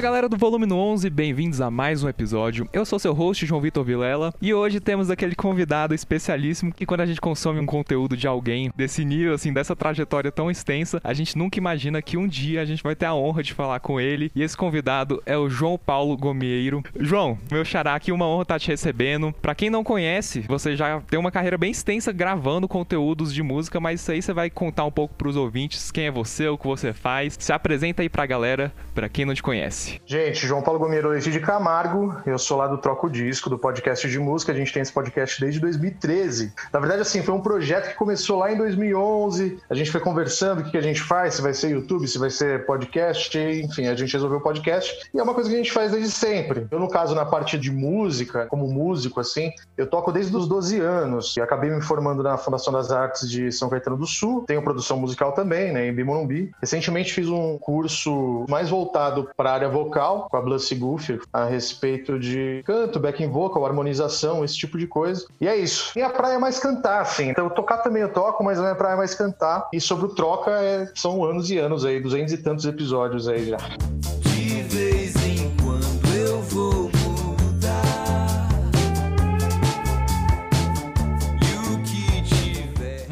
Fala galera do Volume no 11, bem-vindos a mais um episódio. Eu sou seu host, João Vitor Vilela, e hoje temos aquele convidado especialíssimo que quando a gente consome um conteúdo de alguém desse nível, assim, dessa trajetória tão extensa, a gente nunca imagina que um dia a gente vai ter a honra de falar com ele. E esse convidado é o João Paulo Gomieiro. João, meu xará aqui, uma honra estar te recebendo. Pra quem não conhece, você já tem uma carreira bem extensa gravando conteúdos de música, mas isso aí você vai contar um pouco pros ouvintes quem é você, o que você faz. Se apresenta aí pra galera, pra quem não te conhece. Gente, João Paulo Gomeiro aqui de Camargo, eu sou lá do Troco Disco, do podcast de música, a gente tem esse podcast desde 2013. Na verdade, assim, foi um projeto que começou lá em 2011, a gente foi conversando o que a gente faz, se vai ser YouTube, se vai ser podcast, enfim, a gente resolveu o podcast, e é uma coisa que a gente faz desde sempre. Eu, no caso, na parte de música, como músico, assim, eu toco desde os 12 anos, e acabei me formando na Fundação das Artes de São Caetano do Sul, tenho produção musical também, né, em Bimorumbi. Recentemente fiz um curso mais voltado para a área vocal com a Blussy Goof a respeito de canto, backing vocal, harmonização, esse tipo de coisa. E é isso. Minha praia é mais cantar, assim. Então, tocar também eu toco, mas a minha praia é mais cantar. E sobre o troca, é... são anos e anos aí, duzentos e tantos episódios aí já.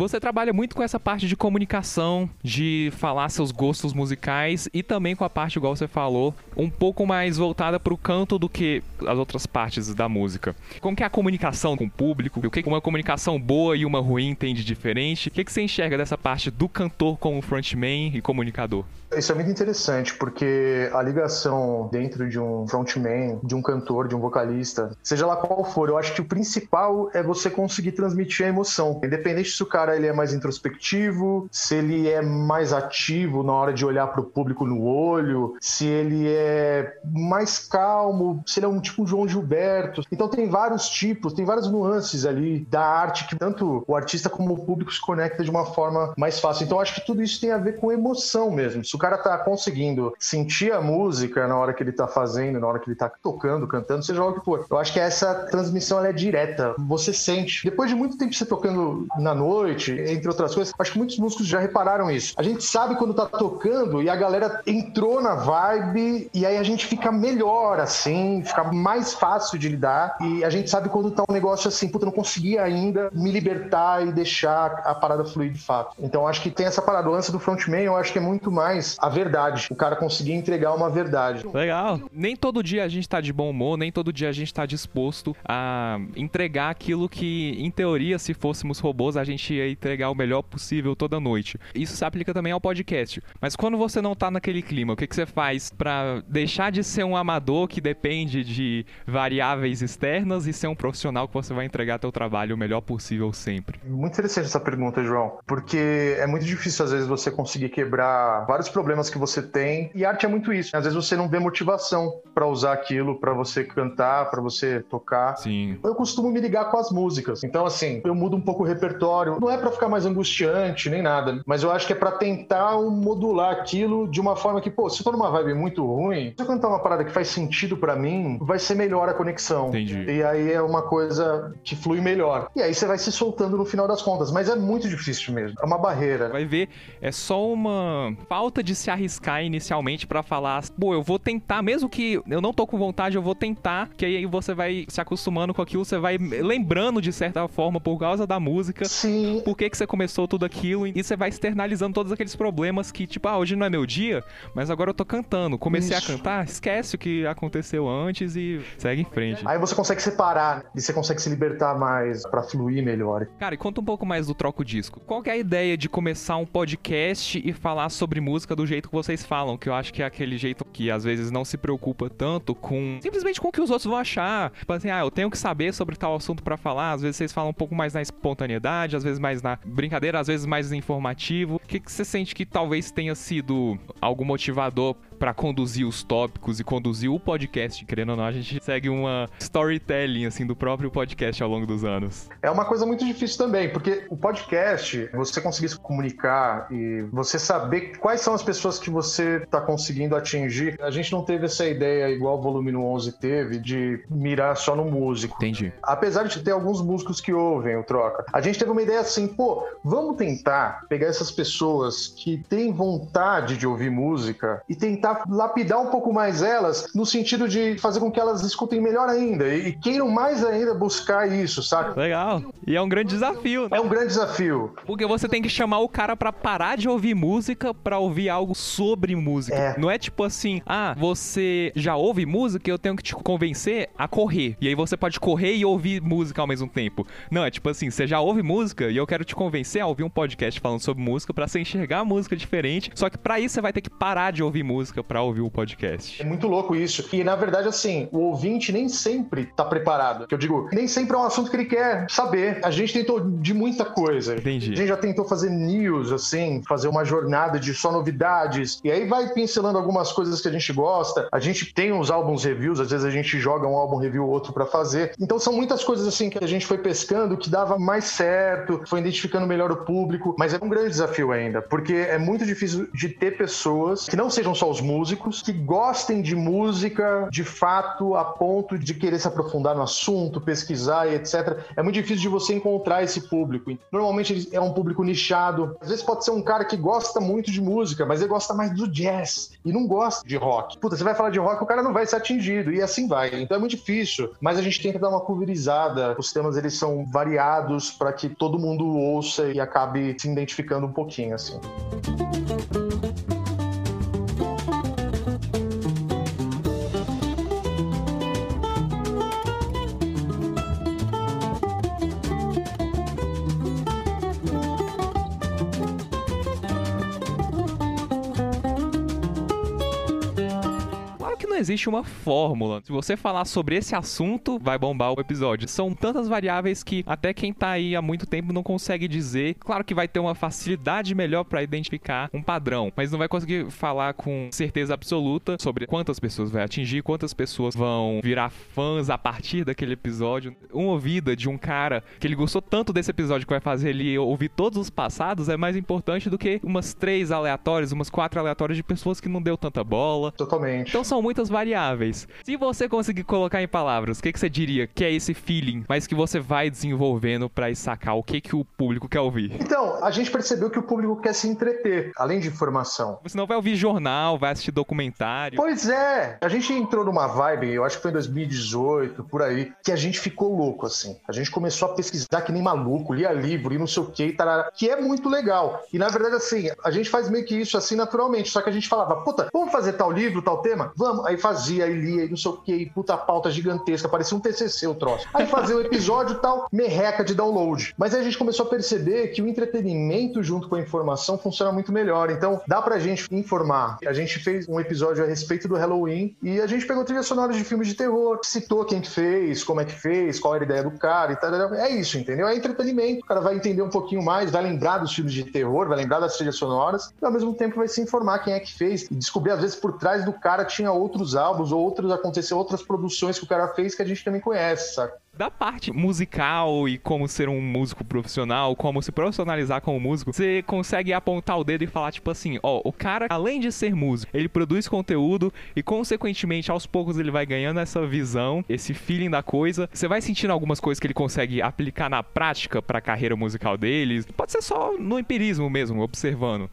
Você trabalha muito com essa parte de comunicação, de falar seus gostos musicais e também com a parte, igual você falou, um pouco mais voltada para o canto do que as outras partes da música. Como que é a comunicação com o público? O que uma comunicação boa e uma ruim tem de diferente? O que, que você enxerga dessa parte do cantor como frontman e comunicador? Isso é muito interessante, porque a ligação dentro de um frontman, de um cantor, de um vocalista, seja lá qual for, eu acho que o principal é você conseguir transmitir a emoção. Independente se o cara ele é mais introspectivo, se ele é mais ativo na hora de olhar para o público no olho, se ele é mais calmo, se ele é um tipo João Gilberto. Então tem vários tipos, tem várias nuances ali da arte que tanto o artista como o público se conecta de uma forma mais fácil. Então acho que tudo isso tem a ver com emoção mesmo. O cara tá conseguindo sentir a música na hora que ele tá fazendo, na hora que ele tá tocando, cantando, seja lá o que for. Eu acho que essa transmissão é direta. Você sente. Depois de muito tempo você tocando na noite, entre outras coisas, acho que muitos músicos já repararam isso. A gente sabe quando tá tocando e a galera entrou na vibe e aí a gente fica melhor, assim, fica mais fácil de lidar. E a gente sabe quando tá um negócio assim, puta, não consegui ainda me libertar e deixar a parada fluir de fato. Então acho que tem essa lance do frontman, eu acho que é muito mais a verdade. O cara conseguir entregar uma verdade. Legal. Nem todo dia a gente tá de bom humor, nem todo dia a gente tá disposto a entregar aquilo que, em teoria, se fôssemos robôs, a gente ia entregar o melhor possível toda noite. Isso se aplica também ao podcast. Mas quando você não tá naquele clima, o que, que você faz para deixar de ser um amador que depende de variáveis externas e ser um profissional que você vai entregar teu trabalho o melhor possível sempre? Muito interessante essa pergunta, João, porque é muito difícil às vezes você conseguir quebrar vários problemas que você tem. E arte é muito isso. Às vezes você não vê motivação para usar aquilo, para você cantar, para você tocar. Sim. Eu costumo me ligar com as músicas. Então, assim, eu mudo um pouco o repertório. Não é para ficar mais angustiante nem nada, mas eu acho que é para tentar modular aquilo de uma forma que, pô, se for uma vibe muito ruim, se eu cantar uma parada que faz sentido para mim, vai ser melhor a conexão. Entendi. E aí é uma coisa que flui melhor. E aí você vai se soltando no final das contas. Mas é muito difícil mesmo. É uma barreira. Vai ver, é só uma falta de de se arriscar inicialmente para falar, pô, eu vou tentar, mesmo que eu não tô com vontade, eu vou tentar, que aí você vai se acostumando com aquilo, você vai lembrando de certa forma por causa da música, Sim. por que que você começou tudo aquilo e você vai externalizando todos aqueles problemas que, tipo, ah, hoje não é meu dia, mas agora eu tô cantando, comecei Isso. a cantar, esquece o que aconteceu antes e segue em frente. Aí você consegue separar e você consegue se libertar mais para fluir melhor. Cara, e conta um pouco mais do Troco Disco. Qual é a ideia de começar um podcast e falar sobre música do jeito que vocês falam, que eu acho que é aquele jeito que às vezes não se preocupa tanto com simplesmente com o que os outros vão achar. Tipo assim, ah, eu tenho que saber sobre tal assunto para falar. Às vezes vocês falam um pouco mais na espontaneidade, às vezes mais na brincadeira, às vezes mais informativo. O que, que você sente que talvez tenha sido algum motivador para conduzir os tópicos e conduzir o podcast, querendo ou não, a gente segue uma storytelling assim do próprio podcast ao longo dos anos. É uma coisa muito difícil também, porque o podcast, você conseguir se comunicar e você saber quais são as pessoas que você está conseguindo atingir. A gente não teve essa ideia igual o Volume no 11 teve de mirar só no músico. Entendi. Apesar de ter alguns músicos que ouvem o Troca, a gente teve uma ideia assim, pô, vamos tentar pegar essas pessoas que têm vontade de ouvir música e tentar tentar lapidar um pouco mais elas, no sentido de fazer com que elas escutem melhor ainda e, queiram mais ainda buscar isso, sabe? Legal. E é um grande desafio. É um grande desafio. Porque você tem que chamar o cara para parar de ouvir música para ouvir algo sobre música. É. Não é tipo assim, ah, você já ouve música e eu tenho que te convencer a correr. E aí você pode correr e ouvir música ao mesmo tempo. Não, é tipo assim, você já ouve música e eu quero te convencer a ouvir um podcast falando sobre música para você enxergar a música diferente. Só que para isso você vai ter que parar de ouvir música para ouvir o podcast. É muito louco isso. E na verdade, assim, o ouvinte nem sempre tá preparado. Que eu digo, nem sempre é um assunto que ele quer saber. A gente tentou de muita coisa. Entendi. A gente já tentou fazer news, assim, fazer uma jornada de só novidades. E aí vai pincelando algumas coisas que a gente gosta. A gente tem uns álbuns reviews, às vezes a gente joga um álbum review ou outro para fazer. Então são muitas coisas assim que a gente foi pescando que dava mais certo, foi identificando melhor o público, mas é um grande desafio ainda, porque é muito difícil de ter pessoas que não sejam só os músicos, que gostem de música de fato a ponto de querer se aprofundar no assunto, pesquisar e etc. É muito difícil de você encontrar esse público. Normalmente é um público nichado. Às vezes pode ser um cara que gosta muito de música, mas ele gosta mais do jazz e não gosta de rock. Puta, você vai falar de rock, o cara não vai ser atingido e assim vai. Então é muito difícil, mas a gente tenta dar uma pulverizada. Os temas eles são variados para que todo mundo ouça e acabe se identificando um pouquinho assim. Existe uma fórmula. Se você falar sobre esse assunto, vai bombar o episódio. São tantas variáveis que até quem tá aí há muito tempo não consegue dizer. Claro que vai ter uma facilidade melhor para identificar um padrão, mas não vai conseguir falar com certeza absoluta sobre quantas pessoas vai atingir, quantas pessoas vão virar fãs a partir daquele episódio. Uma ouvida de um cara que ele gostou tanto desse episódio que vai fazer ele ouvir todos os passados é mais importante do que umas três aleatórias, umas quatro aleatórias de pessoas que não deu tanta bola. Totalmente. Então são muitas variáveis. Se você conseguir colocar em palavras, o que, que você diria que é esse feeling, mas que você vai desenvolvendo para sacar o que, que o público quer ouvir? Então, a gente percebeu que o público quer se entreter, além de informação. Você não vai ouvir jornal, vai assistir documentário. Pois é, a gente entrou numa vibe, eu acho que foi em 2018, por aí, que a gente ficou louco, assim. A gente começou a pesquisar que nem maluco, lia livro e não sei o que, tarará, que é muito legal. E na verdade, assim, a gente faz meio que isso assim naturalmente, só que a gente falava, puta, vamos fazer tal livro, tal tema? Vamos. Aí fazia, e lia, e não sei o que, puta pauta gigantesca, parecia um TCC o troço. Aí fazia o um episódio tal, merreca de download. Mas aí a gente começou a perceber que o entretenimento junto com a informação funciona muito melhor. Então, dá pra gente informar. A gente fez um episódio a respeito do Halloween e a gente pegou trilhas sonoras de filmes de terror, citou quem que fez, como é que fez, qual era a ideia do cara e tal. É isso, entendeu? É entretenimento. O cara vai entender um pouquinho mais, vai lembrar dos filmes de terror, vai lembrar das trilhas sonoras e ao mesmo tempo vai se informar quem é que fez e descobrir, às vezes, por trás do cara tinha outros álbuns ou outros aconteceu outras produções que o cara fez que a gente também conhece, saca? da parte musical e como ser um músico profissional, como se profissionalizar como músico, você consegue apontar o dedo e falar, tipo assim, ó, o cara, além de ser músico, ele produz conteúdo e, consequentemente, aos poucos ele vai ganhando essa visão, esse feeling da coisa. Você vai sentindo algumas coisas que ele consegue aplicar na prática para a carreira musical dele. Pode ser só no empirismo mesmo, observando.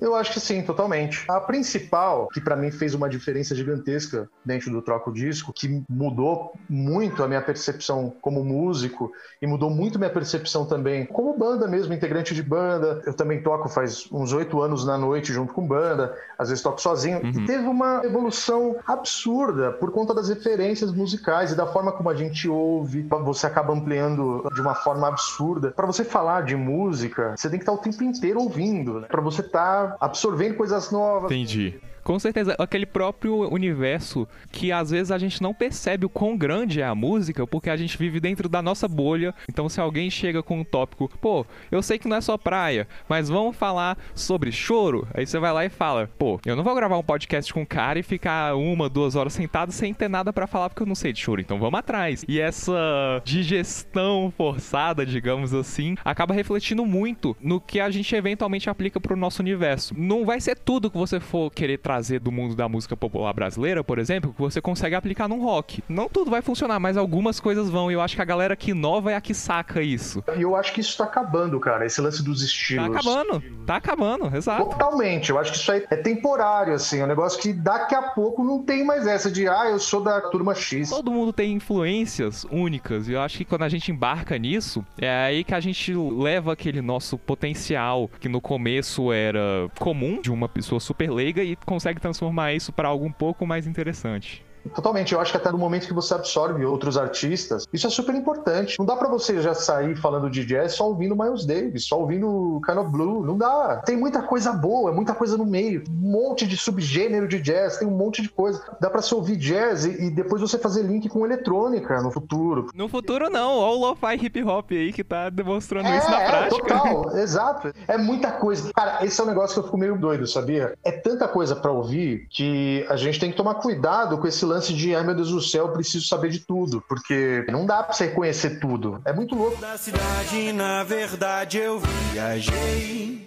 Eu acho que sim, totalmente. A principal, que para mim fez uma diferença gigantesca dentro do Troco Disco, que mudou muito a minha percepção como músico e mudou muito minha percepção também como banda mesmo, integrante de banda. Eu também toco faz uns oito anos na noite junto com banda, às vezes toco sozinho. Uhum. E teve uma evolução absurda por conta das referências musicais e da forma como a gente ouve. Você acaba ampliando de uma forma absurda. Para você falar de música, você tem que estar o tempo inteiro ouvindo, né? para você estar tá absorvendo coisas novas. Entendi. Com certeza, aquele próprio universo que às vezes a gente não percebe o quão grande é a música, porque a gente vive dentro da nossa bolha. Então, se alguém chega com um tópico, pô, eu sei que não é só praia, mas vamos falar sobre choro. Aí você vai lá e fala, pô, eu não vou gravar um podcast com um cara e ficar uma, duas horas sentado sem ter nada para falar porque eu não sei de choro. Então vamos atrás. E essa digestão forçada, digamos assim, acaba refletindo muito no que a gente eventualmente aplica pro nosso universo. Não vai ser tudo que você for querer trazer trazer do mundo da música popular brasileira, por exemplo, que você consegue aplicar num rock. Não tudo vai funcionar, mas algumas coisas vão. E eu acho que a galera que inova é a que saca isso. E eu acho que isso tá acabando, cara, esse lance dos estilos. Tá acabando, tá acabando, exato. Totalmente. Eu acho que isso aí é temporário, assim. É um negócio que daqui a pouco não tem mais essa de, ah, eu sou da turma X. Todo mundo tem influências únicas. E eu acho que quando a gente embarca nisso, é aí que a gente leva aquele nosso potencial, que no começo era comum, de uma pessoa super leiga, e consegue transformar isso para algo um pouco mais interessante. Totalmente. Eu acho que até no momento que você absorve outros artistas, isso é super importante. Não dá para você já sair falando de jazz só ouvindo Miles Davis, só ouvindo Kind of Blue. Não dá. Tem muita coisa boa, muita coisa no meio. Um monte de subgênero de jazz, tem um monte de coisa. Dá para você ouvir jazz e, e, depois você fazer link com eletrônica no futuro. No futuro não. Olha o lo-fi hip hop aí que tá demonstrando é, isso na é, prática. Total, exato. É muita coisa. Cara, esse é um negócio que eu fico meio doido, sabia? É tanta coisa para ouvir que a gente tem que tomar cuidado com esse lance lance de, ai meu Deus do céu, eu preciso saber de tudo, porque não dá pra você conhecer tudo. É muito louco. Da cidade, na verdade, eu viajei.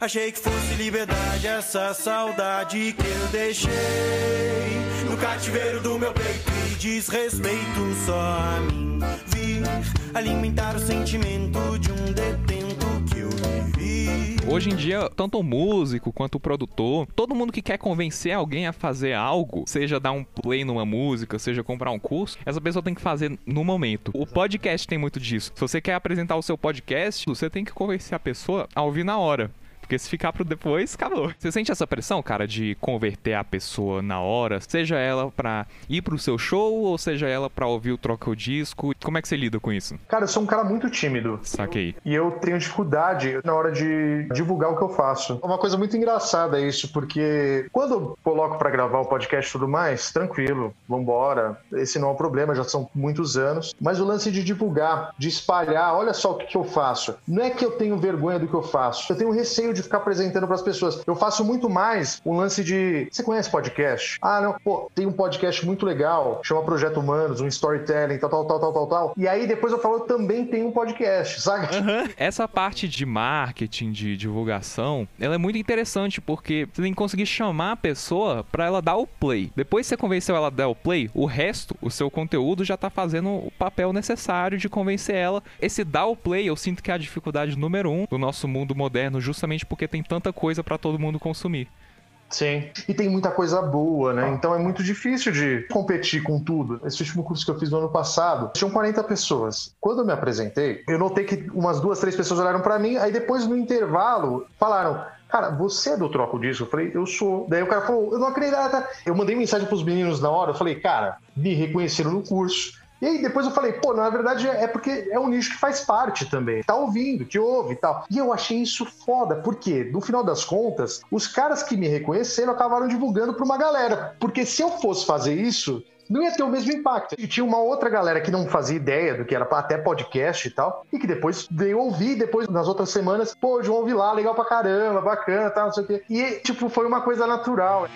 Achei que fosse liberdade essa saudade que eu deixei no cativeiro do meu peito e desrespeito só a mim vir alimentar o sentimento de um detento. Hoje em dia, tanto o músico quanto o produtor, todo mundo que quer convencer alguém a fazer algo, seja dar um play numa música, seja comprar um curso, essa pessoa tem que fazer no momento. O podcast tem muito disso. Se você quer apresentar o seu podcast, você tem que convencer a pessoa a ouvir na hora. Porque se ficar pro depois, acabou. Você sente essa pressão, cara, de converter a pessoa na hora, seja ela pra ir pro seu show ou seja ela pra ouvir o troca o disco? Como é que você lida com isso? Cara, eu sou um cara muito tímido. Saquei. E eu tenho dificuldade na hora de divulgar o que eu faço. É uma coisa muito engraçada isso, porque quando eu coloco para gravar o podcast e tudo mais, tranquilo, vambora. Esse não é um problema, já são muitos anos. Mas o lance de divulgar, de espalhar, olha só o que, que eu faço. Não é que eu tenho vergonha do que eu faço, eu tenho receio de ficar apresentando para as pessoas. Eu faço muito mais um lance de. Você conhece podcast? Ah, não, pô, tem um podcast muito legal, chama Projeto Humanos, um storytelling, tal, tal, tal, tal, tal, tal. E aí depois eu falo, eu também tenho um podcast, sabe? Uhum. Essa parte de marketing, de divulgação, ela é muito interessante porque você tem que conseguir chamar a pessoa para ela dar o play. Depois que você convenceu ela a dar o play, o resto, o seu conteúdo já tá fazendo o papel necessário de convencer ela. Esse dar o play, eu sinto que é a dificuldade número um do nosso mundo moderno, justamente porque tem tanta coisa para todo mundo consumir. Sim. E tem muita coisa boa, né? Então é muito difícil de competir com tudo. Esse último curso que eu fiz no ano passado, tinham 40 pessoas. Quando eu me apresentei, eu notei que umas duas, três pessoas olharam para mim, aí depois no intervalo falaram: Cara, você é do Troco Disco? Eu falei, eu sou. Daí o cara falou, eu não acredito. Eu mandei mensagem pros meninos na hora, eu falei, cara, me reconheceram no curso. E aí depois eu falei, pô, na verdade é porque é um nicho que faz parte também. Tá ouvindo, te ouve e tal. E eu achei isso foda, porque no final das contas, os caras que me reconheceram acabaram divulgando pra uma galera. Porque se eu fosse fazer isso, não ia ter o mesmo impacto. E tinha uma outra galera que não fazia ideia do que era até podcast e tal, e que depois veio ouvir, depois nas outras semanas, pô, João Vilar, legal pra caramba, bacana, tal, não sei o quê. E, tipo, foi uma coisa natural.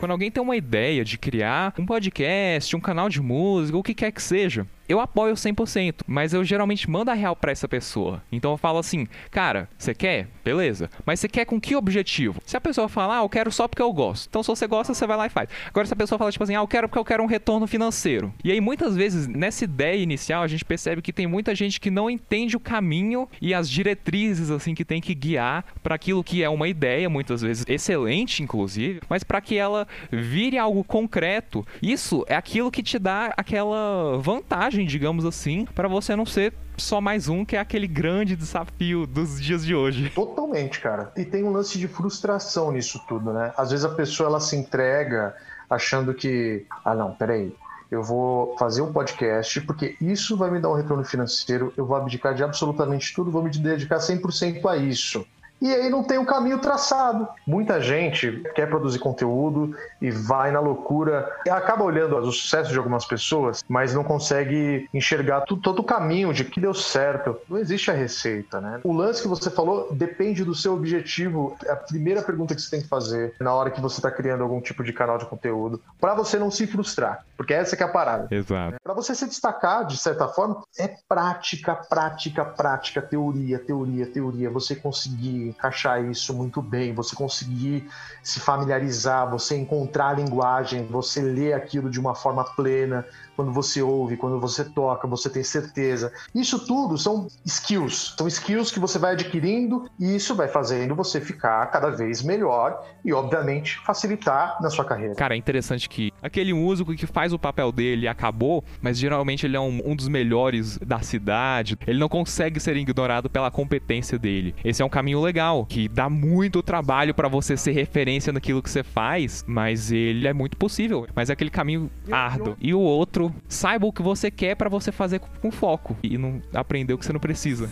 Quando alguém tem uma ideia de criar um podcast, um canal de música, o que quer que seja, eu apoio 100%, mas eu geralmente mando a real para essa pessoa. Então eu falo assim, cara, você quer? Beleza. Mas você quer com que objetivo? Se a pessoa falar, ah, eu quero só porque eu gosto. Então se você gosta, você vai lá e faz. Agora se a pessoa fala tipo assim, ah, eu quero porque eu quero um retorno financeiro. E aí muitas vezes nessa ideia inicial a gente percebe que tem muita gente que não entende o caminho e as diretrizes assim que tem que guiar para aquilo que é uma ideia, muitas vezes excelente inclusive, mas para que ela vire algo concreto. Isso é aquilo que te dá aquela vantagem digamos assim, para você não ser só mais um, que é aquele grande desafio dos dias de hoje. Totalmente, cara. E tem um lance de frustração nisso tudo, né? Às vezes a pessoa ela se entrega achando que, ah, não, peraí, eu vou fazer um podcast porque isso vai me dar um retorno financeiro, eu vou abdicar de absolutamente tudo, vou me dedicar 100% a isso. E aí não tem o um caminho traçado. Muita gente quer produzir conteúdo e vai na loucura, e acaba olhando o sucesso de algumas pessoas, mas não consegue enxergar todo o caminho de que deu certo. Não existe a receita, né? O lance que você falou depende do seu objetivo. É a primeira pergunta que você tem que fazer na hora que você está criando algum tipo de canal de conteúdo, para você não se frustrar, porque essa que é a parada. Exato. Para você se destacar, de certa forma, é prática, prática, prática, teoria, teoria, teoria. Você conseguir encaixar isso muito bem, você conseguir se familiarizar, você encontrar a linguagem, você ler aquilo de uma forma plena, quando você ouve, quando você toca, você tem certeza. Isso tudo são skills, são skills que você vai adquirindo e isso vai fazendo você ficar cada vez melhor e, obviamente, facilitar na sua carreira. Cara, é interessante que aquele músico que faz o papel dele acabou, mas geralmente ele é um, um dos melhores da cidade, ele não consegue ser ignorado pela competência dele. Esse é um caminho legal, que dá muito trabalho para você ser referência naquilo que você faz, mas ele é muito possível. Mas é aquele caminho árduo. E o outro saiba o que você quer para você fazer com foco e não aprender o que você não precisa.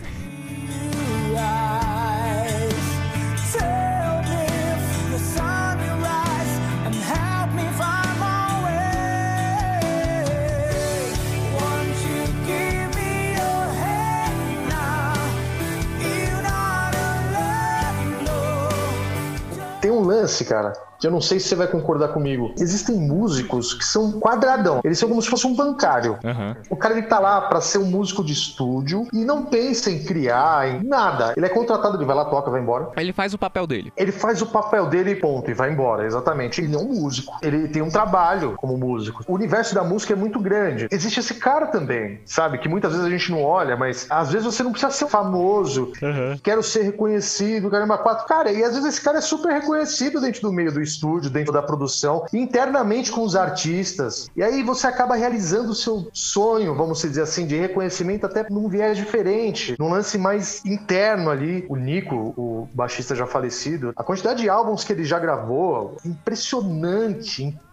Tem um lance, cara, que eu não sei se você vai concordar comigo. Existem músicos que são quadradão. Eles são como se fosse um bancário. Uhum. O cara ele tá lá para ser um músico de estúdio e não pensa em criar, em nada. Ele é contratado, ele vai lá, toca, vai embora. Ele faz o papel dele. Ele faz o papel dele ponto, e vai embora, exatamente. Ele é um músico. Ele tem um trabalho como músico. O universo da música é muito grande. Existe esse cara também, sabe? Que muitas vezes a gente não olha, mas às vezes você não precisa ser famoso. Uhum. Quero ser reconhecido, caramba, quatro. Cara, e às vezes esse cara é super reconhecido dentro do meio do estúdio, dentro da produção, internamente com os artistas. E aí você acaba realizando o seu sonho, vamos dizer assim, de reconhecimento até num viés diferente, num lance mais interno ali. O Nico, o baixista já falecido, a quantidade de álbuns que ele já gravou, impressionante, incrível.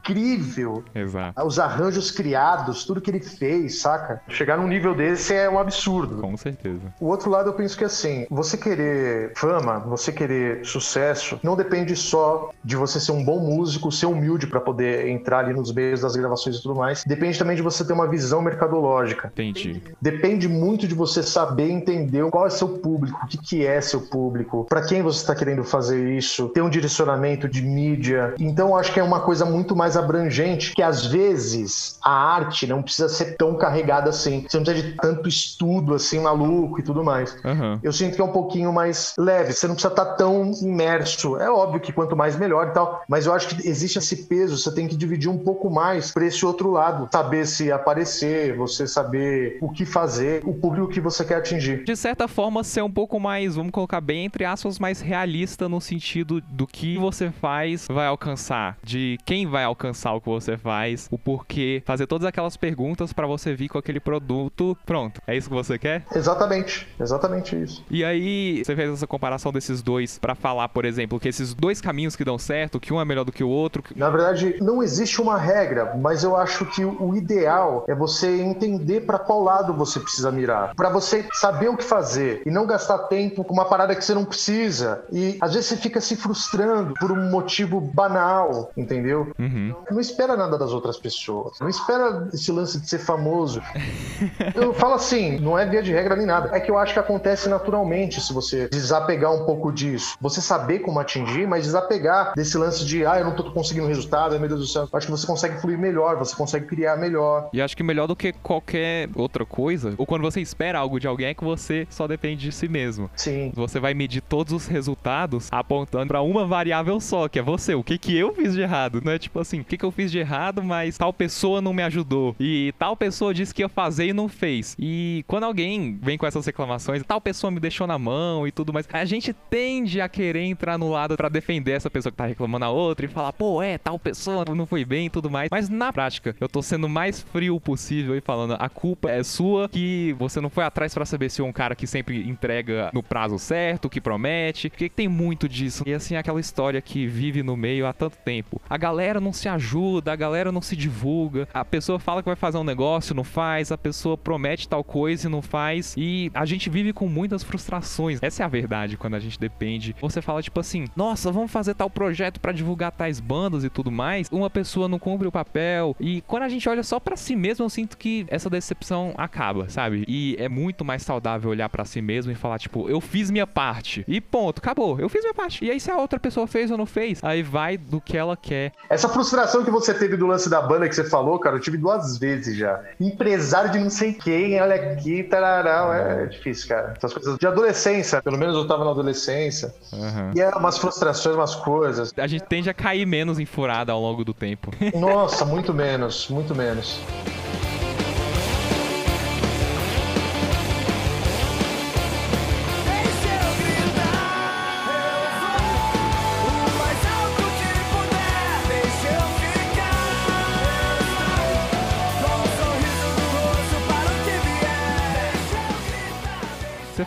Exato. Os arranjos criados, tudo que ele fez, saca? Chegar num nível desse é um absurdo. Com certeza. O outro lado eu penso que assim, você querer fama, você querer sucesso, não depende só de você ser um bom músico, ser humilde para poder entrar ali nos meios das gravações e tudo mais. Depende também de você ter uma visão mercadológica. Entendi. Depende muito de você saber entender qual é seu público, o que, que é seu público, para quem você está querendo fazer isso, ter um direcionamento de mídia. Então acho que é uma coisa muito mais abrangente, que às vezes a arte não precisa ser tão carregada assim. Você não precisa de tanto estudo assim, maluco e tudo mais. Uhum. Eu sinto que é um pouquinho mais leve, você não precisa estar tá tão imerso. É óbvio que quanto mais melhor e tal, mas eu acho que existe esse peso, você tem que dividir um pouco mais para esse outro lado. Saber se aparecer, você saber o que fazer, o público que você quer atingir. De certa forma, ser um pouco mais, vamos colocar bem entre aspas, mais realista no sentido do que você faz vai alcançar, de quem vai alcançar alcançar o que você faz, o porquê, fazer todas aquelas perguntas para você vir com aquele produto pronto. É isso que você quer? Exatamente, exatamente isso. E aí, você fez essa comparação desses dois para falar, por exemplo, que esses dois caminhos que dão certo, que um é melhor do que o outro. Na verdade, não existe uma regra, mas eu acho que o ideal é você entender para qual lado você precisa mirar, para você saber o que fazer e não gastar tempo com uma parada que você não precisa. E às vezes você fica se frustrando por um motivo banal, entendeu? Uhum. Não espera nada das outras pessoas. Não espera esse lance de ser famoso. Eu falo assim, não é via de regra nem nada. É que eu acho que acontece naturalmente se você desapegar um pouco disso. Você saber como atingir, mas desapegar desse lance de, ah, eu não tô conseguindo resultado, meu Deus do céu. Acho que você consegue fluir melhor, você consegue criar melhor. E acho que melhor do que qualquer outra coisa, ou quando você espera algo de alguém, é que você só depende de si mesmo. Sim. Você vai medir todos os resultados apontando para uma variável só, que é você. O que que eu fiz de errado? Não é tipo assim, que, que eu fiz de errado, mas tal pessoa não me ajudou. E tal pessoa disse que ia fazer e não fez. E quando alguém vem com essas reclamações, tal pessoa me deixou na mão e tudo mais, a gente tende a querer entrar no lado para defender essa pessoa que tá reclamando a outra e falar, pô, é, tal pessoa não foi bem e tudo mais. Mas na prática, eu tô sendo mais frio possível e falando, a culpa é sua, que você não foi atrás para saber se é um cara que sempre entrega no prazo certo, que promete, porque tem muito disso. E assim, aquela história que vive no meio há tanto tempo. A galera não se se ajuda, a galera não se divulga, a pessoa fala que vai fazer um negócio, não faz, a pessoa promete tal coisa e não faz, e a gente vive com muitas frustrações. Essa é a verdade quando a gente depende. Você fala tipo assim: "Nossa, vamos fazer tal projeto para divulgar tais bandas e tudo mais". Uma pessoa não cumpre o papel e quando a gente olha só para si mesmo, eu sinto que essa decepção acaba, sabe? E é muito mais saudável olhar para si mesmo e falar tipo: "Eu fiz minha parte". E ponto, acabou. Eu fiz minha parte. E aí se a outra pessoa fez ou não fez, aí vai do que ela quer. Essa frustração que você teve do lance da banda que você falou, cara, eu tive duas vezes já. Empresário de não sei quem, olha aqui, tararau, é difícil, cara. Essas coisas de adolescência, pelo menos eu tava na adolescência. Uhum. E é umas frustrações, umas coisas. A gente tende a cair menos em furada ao longo do tempo. Nossa, muito menos, muito menos.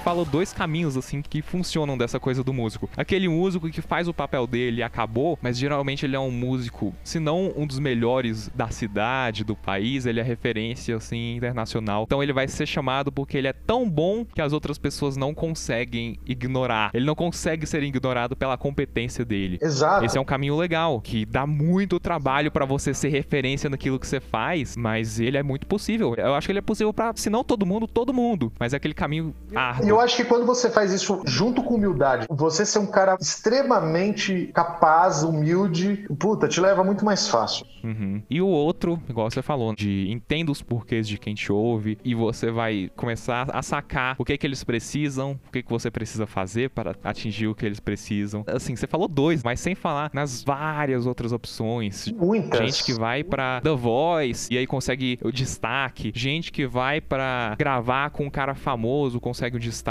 Falou dois caminhos assim que funcionam dessa coisa do músico. Aquele músico que faz o papel dele e acabou, mas geralmente ele é um músico, se não um dos melhores da cidade, do país, ele é referência assim internacional. Então ele vai ser chamado porque ele é tão bom que as outras pessoas não conseguem ignorar. Ele não consegue ser ignorado pela competência dele. Exato. Esse é um caminho legal, que dá muito trabalho pra você ser referência naquilo que você faz, mas ele é muito possível. Eu acho que ele é possível pra, se não todo mundo, todo mundo. Mas é aquele caminho árduo. E eu acho que quando você faz isso junto com humildade, você ser um cara extremamente capaz, humilde, puta, te leva muito mais fácil. Uhum. E o outro, igual você falou, de entenda os porquês de quem te ouve e você vai começar a sacar o que que eles precisam, o que que você precisa fazer para atingir o que eles precisam. Assim, você falou dois, mas sem falar nas várias outras opções. Muitas. Gente que vai pra The Voice e aí consegue o destaque. Gente que vai pra gravar com um cara famoso, consegue o destaque.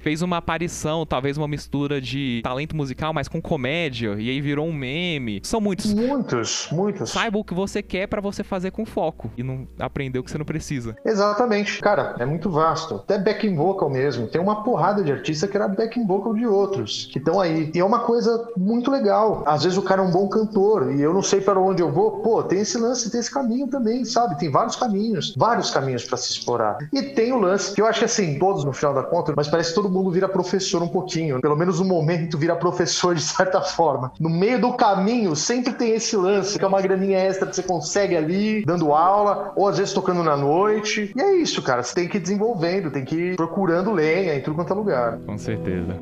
Fez uma aparição, talvez uma mistura de talento musical, mas com comédia. E aí virou um meme. São muitos. Muitos, muitos. Saiba o que você quer pra você fazer com foco. E não aprender o que você não precisa. Exatamente. Cara, é muito vasto. Até backing vocal mesmo. Tem uma porrada de artista que era backing vocal de outros, que estão aí. E é uma coisa muito legal. Às vezes o cara é um bom cantor e eu não sei para onde eu vou. Pô, tem esse lance, tem esse caminho também, sabe? Tem vários caminhos, vários caminhos para se explorar. E tem o lance, que eu acho que assim, todos no final da conta, mas parece que todo mundo vira professor um pouquinho. Pelo menos no momento vira professor de certa forma. No meio do caminho sempre tem esse lance, que é uma graninha extra que você consegue ali, dando aula, ou às vezes tocando na noite. E é isso, cara. Você tem que ir desenvolvendo, tem que ir procurando lenha em tudo quanto é lugar. Com certeza.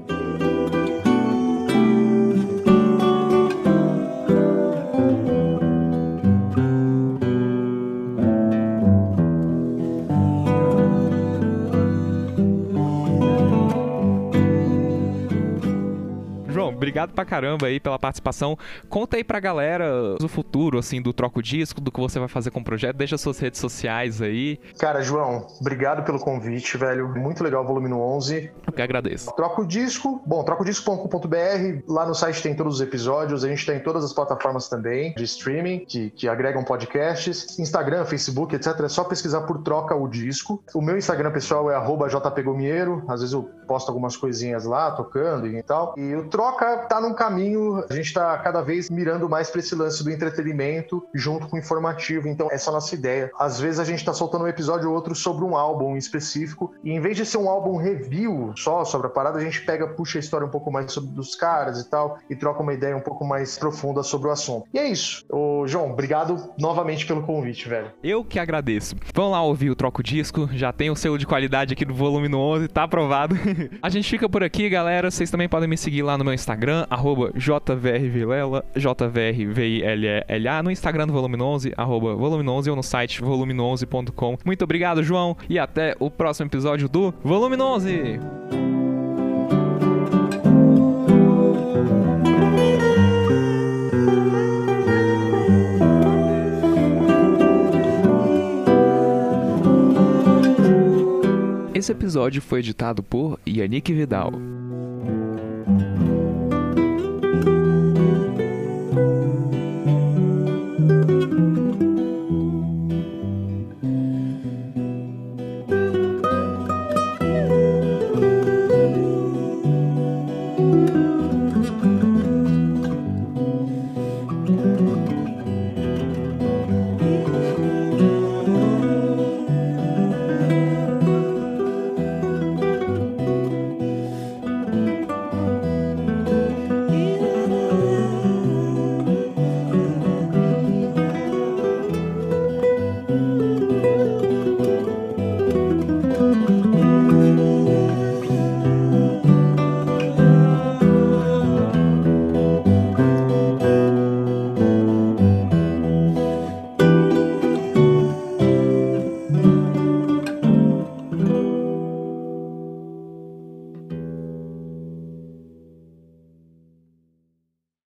Obrigado pra caramba aí pela participação. Conta aí pra galera o futuro, assim, do Troco Disco, do que você vai fazer com o projeto. Deixa suas redes sociais aí. Cara, João, obrigado pelo convite, velho. Muito legal o volume no 11. Eu que agradeço. Troca o disco. Bom, trocodisco.com.br. Lá no site tem todos os episódios. A gente tem todas as plataformas também de streaming que, que agregam podcasts. Instagram, Facebook, etc. É só pesquisar por Troca o Disco. O meu Instagram pessoal é arroba jpgomiero. Às vezes eu posto algumas coisinhas lá, tocando e tal. E o Troca tá num caminho. A gente tá cada vez mirando mais pra esse lance do entretenimento junto com o informativo. Então, essa é a nossa ideia. Às vezes a gente tá soltando um episódio ou outro sobre um álbum específico. E em vez de ser um álbum review só sobre a parada, a gente pega, puxa a história um pouco mais sobre dos caras e tal, e troca uma ideia um pouco mais profunda sobre o assunto. E é isso. Ô, João, obrigado novamente pelo convite, velho. Eu que agradeço. Vão lá ouvir o Troco Disco, já tem o selo de qualidade aqui do volume no 11, tá aprovado. a gente fica por aqui, galera. Vocês também podem me seguir lá no meu Instagram, arroba jvrvilela, jvrvilela, no Instagram do volume 11, arroba volume 11 ou no site volume11.com. Muito obrigado, João, e até o próximo episódio do Volume 11. Esse episódio foi editado por Yannick Vidal. you.